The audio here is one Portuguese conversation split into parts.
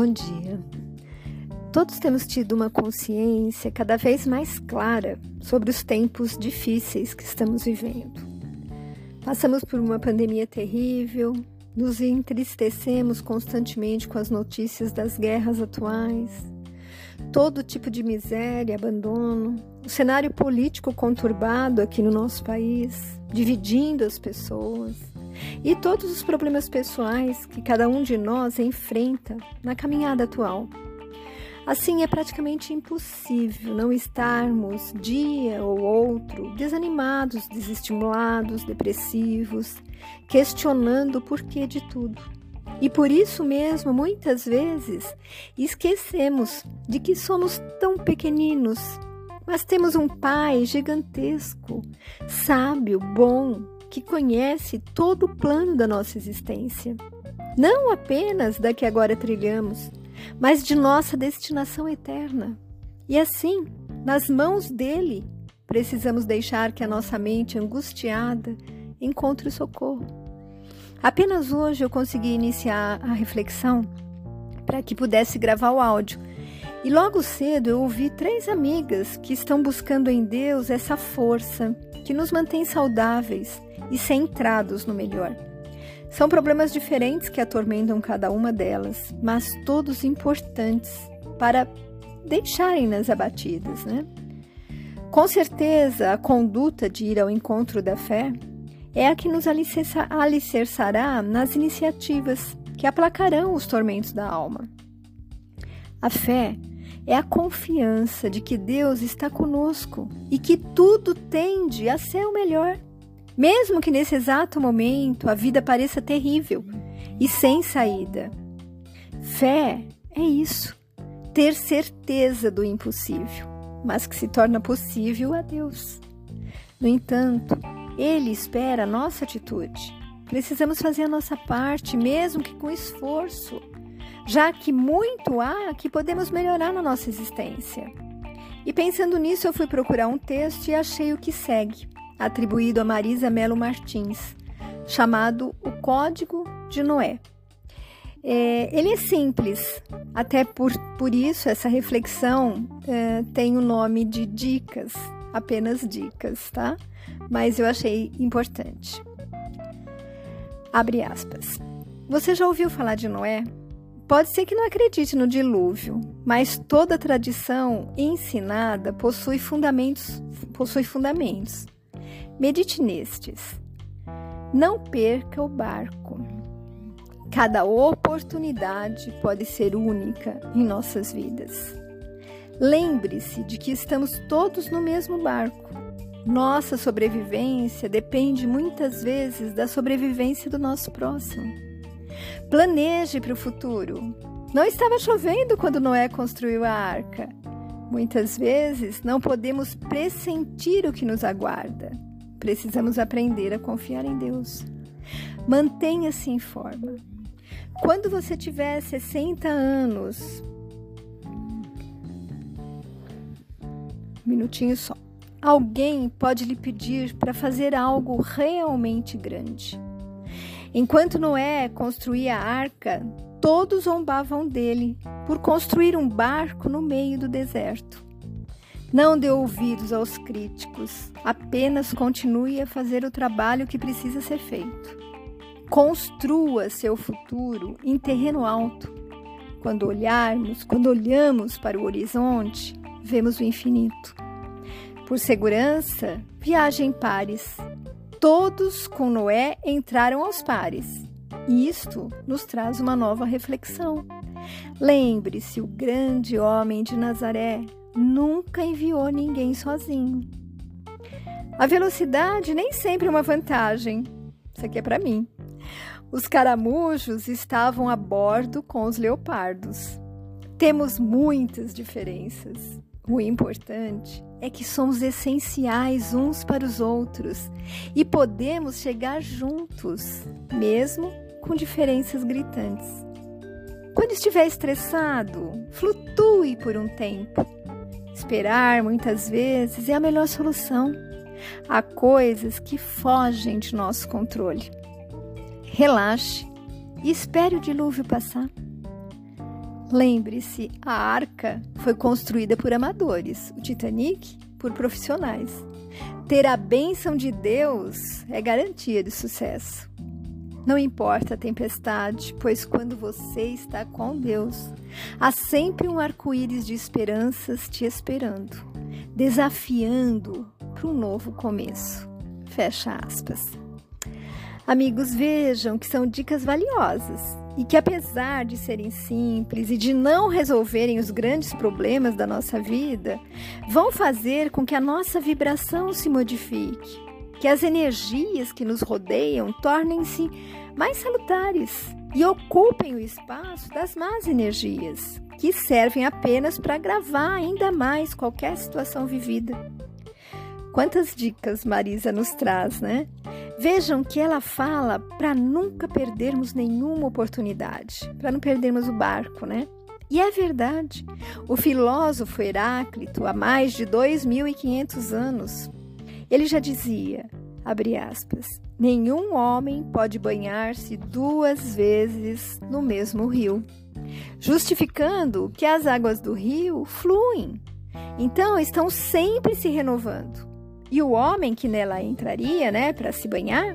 Bom dia. Todos temos tido uma consciência cada vez mais clara sobre os tempos difíceis que estamos vivendo. Passamos por uma pandemia terrível, nos entristecemos constantemente com as notícias das guerras atuais, todo tipo de miséria, abandono, o cenário político conturbado aqui no nosso país, dividindo as pessoas e todos os problemas pessoais que cada um de nós enfrenta na caminhada atual. Assim, é praticamente impossível não estarmos, dia ou outro, desanimados, desestimulados, depressivos, questionando o porquê de tudo. E por isso mesmo, muitas vezes, esquecemos de que somos tão pequeninos, mas temos um Pai gigantesco, sábio, bom, que conhece todo o plano da nossa existência. Não apenas da que agora trilhamos, mas de nossa destinação eterna. E assim, nas mãos dele, precisamos deixar que a nossa mente angustiada encontre socorro. Apenas hoje eu consegui iniciar a reflexão para que pudesse gravar o áudio. E logo cedo eu ouvi três amigas que estão buscando em Deus essa força que nos mantém saudáveis e centrados no melhor. São problemas diferentes que atormentam cada uma delas, mas todos importantes para deixarem-nas abatidas, né? Com certeza, a conduta de ir ao encontro da fé é a que nos alicerçará nas iniciativas que aplacarão os tormentos da alma. A fé é a confiança de que Deus está conosco e que tudo tende a ser o melhor. Mesmo que nesse exato momento a vida pareça terrível e sem saída. Fé é isso, ter certeza do impossível, mas que se torna possível a Deus. No entanto, Ele espera a nossa atitude. Precisamos fazer a nossa parte, mesmo que com esforço, já que muito há que podemos melhorar na nossa existência. E pensando nisso, eu fui procurar um texto e achei o que segue atribuído a Marisa Melo Martins, chamado O Código de Noé. É, ele é simples, até por, por isso essa reflexão é, tem o nome de dicas, apenas dicas, tá? Mas eu achei importante. Abre aspas. Você já ouviu falar de Noé? Pode ser que não acredite no dilúvio, mas toda tradição ensinada possui fundamentos, possui fundamentos. Medite nestes. Não perca o barco. Cada oportunidade pode ser única em nossas vidas. Lembre-se de que estamos todos no mesmo barco. Nossa sobrevivência depende muitas vezes da sobrevivência do nosso próximo. Planeje para o futuro. Não estava chovendo quando Noé construiu a arca. Muitas vezes não podemos pressentir o que nos aguarda. Precisamos aprender a confiar em Deus. Mantenha-se em forma. Quando você tiver 60 anos, minutinho só. Alguém pode lhe pedir para fazer algo realmente grande. Enquanto Noé construía a arca, todos zombavam dele por construir um barco no meio do deserto. Não dê ouvidos aos críticos, apenas continue a fazer o trabalho que precisa ser feito. Construa seu futuro em terreno alto. Quando olharmos, quando olhamos para o horizonte, vemos o infinito. Por segurança, viaje em pares. Todos com Noé entraram aos pares. E isto nos traz uma nova reflexão. Lembre-se, o grande homem de Nazaré nunca enviou ninguém sozinho. A velocidade nem sempre é uma vantagem. Isso aqui é para mim. Os caramujos estavam a bordo com os leopardos. Temos muitas diferenças. O importante é que somos essenciais uns para os outros e podemos chegar juntos, mesmo com diferenças gritantes. Quando estiver estressado, flutue por um tempo Esperar muitas vezes é a melhor solução. Há coisas que fogem de nosso controle. Relaxe e espere o dilúvio passar. Lembre-se, a arca foi construída por amadores, o Titanic por profissionais. Ter a bênção de Deus é garantia de sucesso. Não importa a tempestade, pois quando você está com Deus, há sempre um arco-íris de esperanças te esperando, desafiando para um novo começo. Fecha aspas. Amigos, vejam que são dicas valiosas e que, apesar de serem simples e de não resolverem os grandes problemas da nossa vida, vão fazer com que a nossa vibração se modifique, que as energias que nos rodeiam tornem-se mais salutares e ocupem o espaço das más energias, que servem apenas para agravar ainda mais qualquer situação vivida. Quantas dicas Marisa nos traz, né? Vejam que ela fala para nunca perdermos nenhuma oportunidade, para não perdermos o barco, né? E é verdade. O filósofo Heráclito, há mais de 2.500 anos, ele já dizia, abre aspas, nenhum homem pode banhar-se duas vezes no mesmo rio, justificando que as águas do rio fluem. Então, estão sempre se renovando. E o homem que nela entraria, né, para se banhar,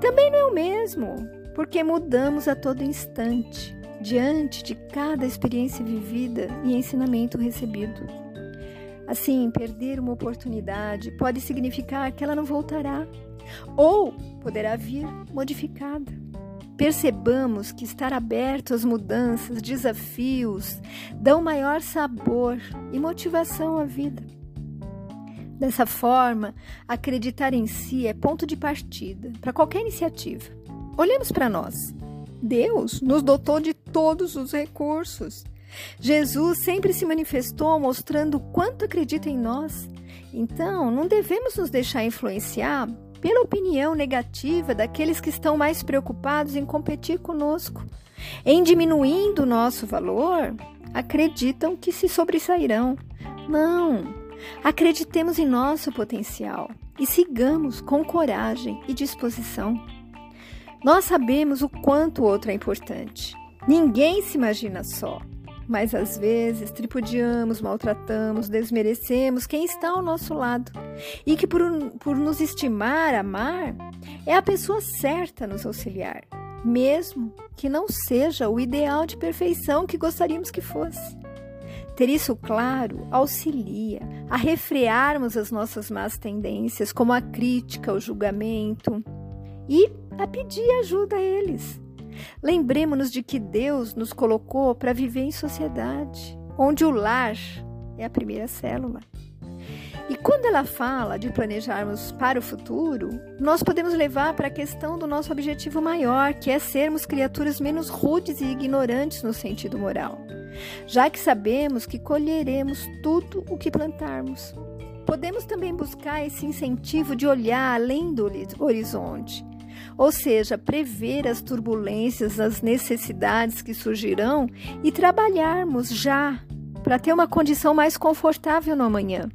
também não é o mesmo, porque mudamos a todo instante, diante de cada experiência vivida e ensinamento recebido. Assim, perder uma oportunidade pode significar que ela não voltará, ou poderá vir modificada. Percebamos que estar aberto às mudanças, desafios, dão maior sabor e motivação à vida. Dessa forma, acreditar em si é ponto de partida para qualquer iniciativa. Olhemos para nós. Deus nos dotou de todos os recursos. Jesus sempre se manifestou mostrando quanto acredita em nós. Então, não devemos nos deixar influenciar pela opinião negativa daqueles que estão mais preocupados em competir conosco. Em diminuindo o nosso valor, acreditam que se sobressairão. Não! Acreditemos em nosso potencial e sigamos com coragem e disposição. Nós sabemos o quanto o outro é importante. Ninguém se imagina só, mas às vezes tripudiamos, maltratamos, desmerecemos quem está ao nosso lado e que, por, por nos estimar, amar, é a pessoa certa a nos auxiliar, mesmo que não seja o ideal de perfeição que gostaríamos que fosse. Ter isso claro auxilia a refrearmos as nossas más tendências, como a crítica, o julgamento, e a pedir ajuda a eles. Lembremos-nos de que Deus nos colocou para viver em sociedade, onde o lar é a primeira célula. E quando ela fala de planejarmos para o futuro, nós podemos levar para a questão do nosso objetivo maior, que é sermos criaturas menos rudes e ignorantes no sentido moral já que sabemos que colheremos tudo o que plantarmos. Podemos também buscar esse incentivo de olhar além do horizonte, ou seja, prever as turbulências, as necessidades que surgirão e trabalharmos já para ter uma condição mais confortável no amanhã,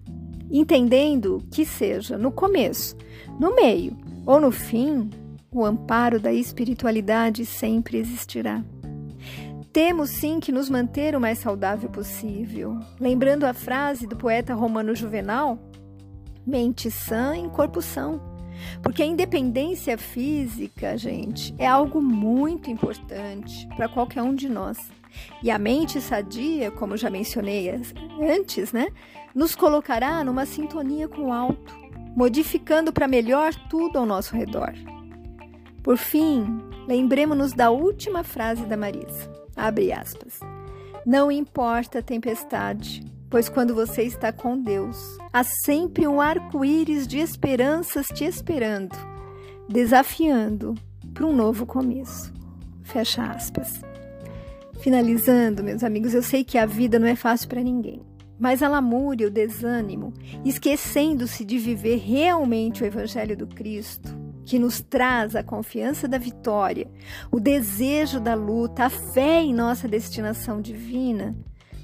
entendendo que seja no começo, no meio ou no fim, o amparo da espiritualidade sempre existirá. Temos sim que nos manter o mais saudável possível. Lembrando a frase do poeta romano Juvenal: mente sã em corpo são. Porque a independência física, gente, é algo muito importante para qualquer um de nós. E a mente sadia, como já mencionei antes, né, nos colocará numa sintonia com o alto, modificando para melhor tudo ao nosso redor. Por fim, lembremos-nos da última frase da Marisa. Abre aspas. Não importa a tempestade, pois quando você está com Deus, há sempre um arco-íris de esperanças te esperando, desafiando para um novo começo. Fecha aspas. Finalizando, meus amigos, eu sei que a vida não é fácil para ninguém, mas a lamúria, o desânimo, esquecendo-se de viver realmente o Evangelho do Cristo, que nos traz a confiança da vitória, o desejo da luta, a fé em nossa destinação divina,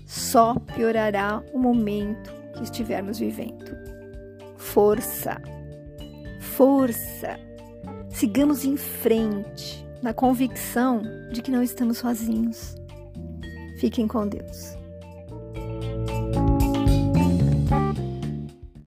só piorará o momento que estivermos vivendo. Força, força. Sigamos em frente, na convicção de que não estamos sozinhos. Fiquem com Deus.